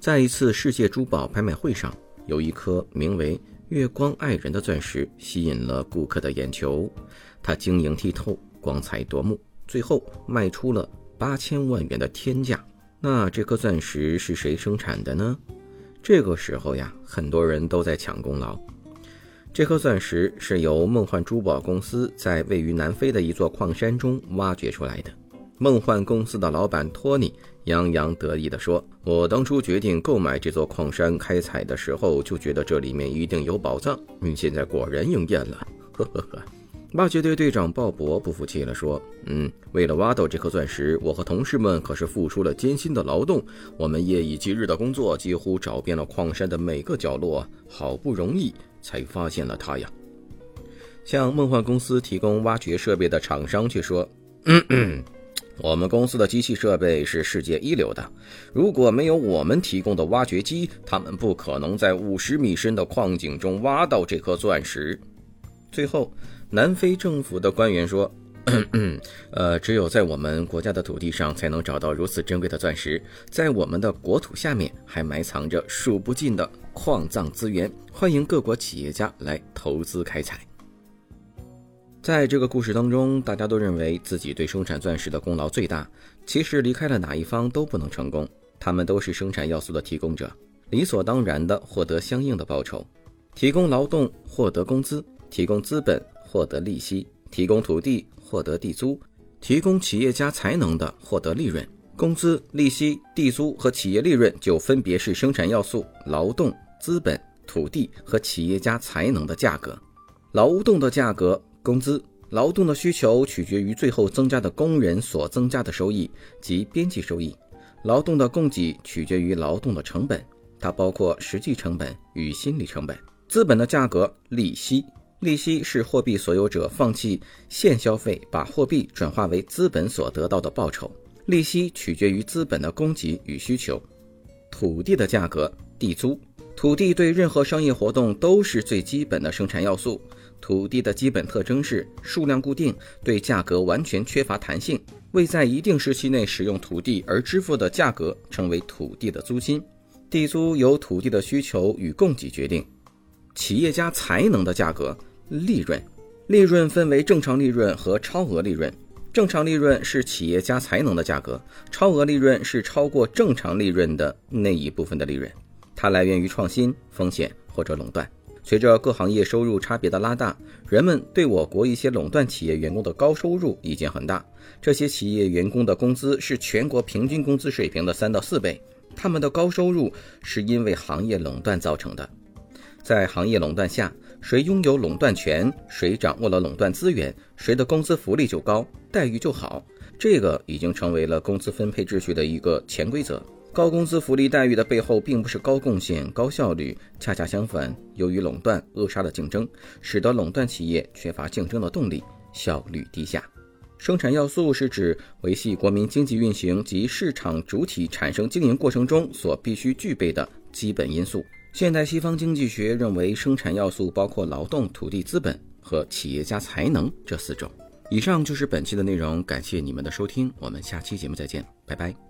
在一次世界珠宝拍卖会上，有一颗名为“月光爱人”的钻石吸引了顾客的眼球，它晶莹剔透，光彩夺目，最后卖出了八千万元的天价。那这颗钻石是谁生产的呢？这个时候呀，很多人都在抢功劳。这颗钻石是由梦幻珠宝公司在位于南非的一座矿山中挖掘出来的。梦幻公司的老板托尼洋洋得意地说：“我当初决定购买这座矿山开采的时候，就觉得这里面一定有宝藏。嗯，现在果然应验了。”呵呵呵。挖掘队队长鲍勃不服气地说：“嗯，为了挖到这颗钻石，我和同事们可是付出了艰辛的劳动。我们夜以继日的工作，几乎找遍了矿山的每个角落，好不容易。”才发现了它呀！向梦幻公司提供挖掘设备的厂商却说：“嗯 嗯我们公司的机器设备是世界一流的，如果没有我们提供的挖掘机，他们不可能在五十米深的矿井中挖到这颗钻石。”最后，南非政府的官员说。呃，只有在我们国家的土地上才能找到如此珍贵的钻石，在我们的国土下面还埋藏着数不尽的矿藏资源，欢迎各国企业家来投资开采。在这个故事当中，大家都认为自己对生产钻石的功劳最大，其实离开了哪一方都不能成功，他们都是生产要素的提供者，理所当然的获得相应的报酬，提供劳动获得工资，提供资本获得利息。提供土地获得地租，提供企业家才能的获得利润，工资、利息、地租和企业利润就分别是生产要素、劳动、资本、土地和企业家才能的价格。劳动的价格，工资。劳动的需求取决于最后增加的工人所增加的收益及边际收益。劳动的供给取决于劳动的成本，它包括实际成本与心理成本。资本的价格，利息。利息是货币所有者放弃现消费，把货币转化为资本所得到的报酬。利息取决于资本的供给与需求。土地的价格，地租。土地对任何商业活动都是最基本的生产要素。土地的基本特征是数量固定，对价格完全缺乏弹性。为在一定时期内使用土地而支付的价格称为土地的租金。地租由土地的需求与供给决定。企业家才能的价格。利润，利润分为正常利润和超额利润。正常利润是企业家才能的价格，超额利润是超过正常利润的那一部分的利润。它来源于创新、风险或者垄断。随着各行业收入差别的拉大，人们对我国一些垄断企业员工的高收入意见很大。这些企业员工的工资是全国平均工资水平的三到四倍。他们的高收入是因为行业垄断造成的。在行业垄断下，谁拥有垄断权，谁掌握了垄断资源，谁的工资福利就高，待遇就好。这个已经成为了工资分配秩序的一个潜规则。高工资福利待遇的背后，并不是高贡献、高效率，恰恰相反，由于垄断扼杀了竞争，使得垄断企业缺乏竞争的动力，效率低下。生产要素是指维系国民经济运行及市场主体产生经营过程中所必须具备的基本因素。现代西方经济学认为，生产要素包括劳动、土地、资本和企业家才能这四种。以上就是本期的内容，感谢你们的收听，我们下期节目再见，拜拜。